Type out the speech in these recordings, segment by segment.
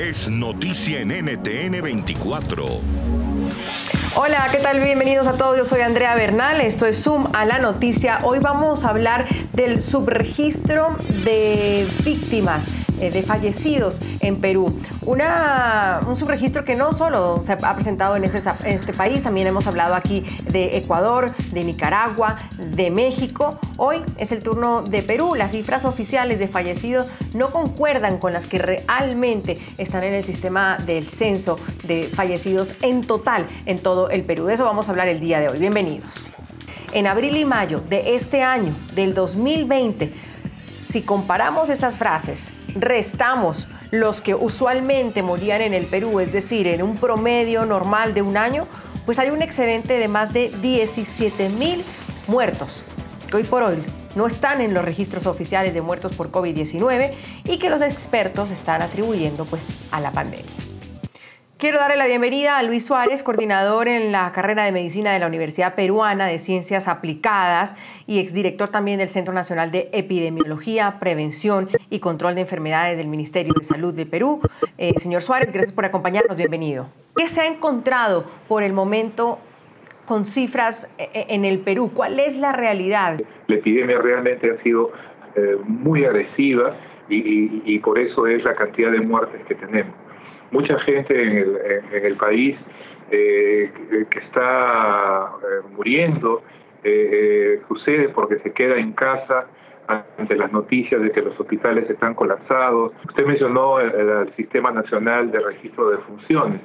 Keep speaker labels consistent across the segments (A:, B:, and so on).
A: es noticia en NTN 24.
B: Hola, ¿qué tal? Bienvenidos a todos. Yo soy Andrea Bernal. Esto es Zoom a la noticia. Hoy vamos a hablar del subregistro de víctimas eh, de fallecidos en Perú. Un subregistro que no solo se ha presentado en en este país, también hemos hablado aquí de Ecuador, de Nicaragua, de México. Hoy es el turno de Perú. Las cifras oficiales de fallecidos no concuerdan con las que realmente están en el sistema del censo de fallecidos en total en todo el Perú. De eso vamos a hablar el día de hoy. Bienvenidos. En abril y mayo de este año, del 2020, si comparamos esas frases, restamos los que usualmente morían en el Perú, es decir, en un promedio normal de un año, pues hay un excedente de más de 17 mil muertos, que hoy por hoy no están en los registros oficiales de muertos por COVID-19 y que los expertos están atribuyendo pues a la pandemia. Quiero darle la bienvenida a Luis Suárez, coordinador en la carrera de medicina de la Universidad Peruana de Ciencias Aplicadas y exdirector también del Centro Nacional de Epidemiología, Prevención y Control de Enfermedades del Ministerio de Salud de Perú. Eh, señor Suárez, gracias por acompañarnos, bienvenido. ¿Qué se ha encontrado por el momento con cifras eh, eh, en el Perú? ¿Cuál es la realidad?
C: La epidemia realmente ha sido muy agresiva y por eso es la cantidad de muertes que tenemos mucha gente en el, en el país eh, que está eh, muriendo eh, sucede porque se queda en casa ante las noticias de que los hospitales están colapsados. Usted mencionó el, Sistema Nacional de Registro de Funciones.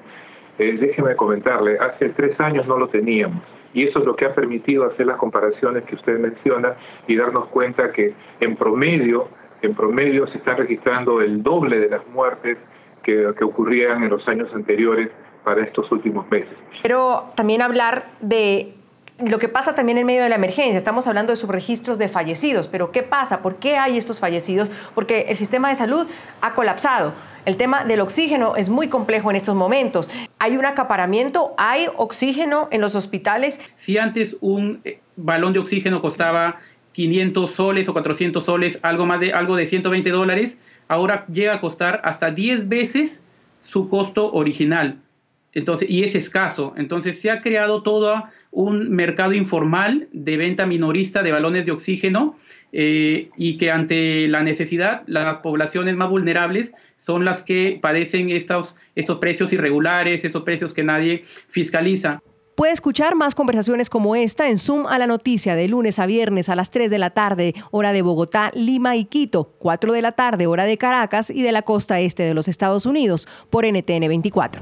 C: Déjeme comentarle, hace tres años no lo teníamos y eso es lo que ha permitido hacer las comparaciones que usted menciona y darnos cuenta que en promedio, en promedio se están registrando el doble de las muertes que, ocurrían en los años anteriores para estos últimos meses.
B: Pero también hablar de lo que pasa también en medio de la emergencia. Estamos hablando de subregistros de fallecidos, pero ¿qué pasa? ¿Por qué hay estos fallecidos? Porque el sistema de salud ha colapsado. El tema del oxígeno es muy complejo en estos momentos. ¿Hay un acaparamiento? ¿Hay oxígeno en los hospitales?
D: Si antes un eh, balón de oxígeno costaba 500 soles o 400 soles, algo más de algo de 120 dólares, ahora llega a costar hasta 10 veces su costo original. Entonces, y es escaso. Entonces se ha creado todo un mercado informal de venta minorista de balones de oxígeno eh, y que ante la necesidad, las poblaciones más vulnerables son las que padecen estos, estos precios irregulares, esos precios que nadie fiscaliza.
B: Puede escuchar más conversaciones como esta en Zoom a la noticia de lunes a viernes a las 3 de la tarde, hora de Bogotá, Lima y Quito, 4 de la tarde, hora de Caracas y de la costa este de los Estados Unidos, por NTN 24.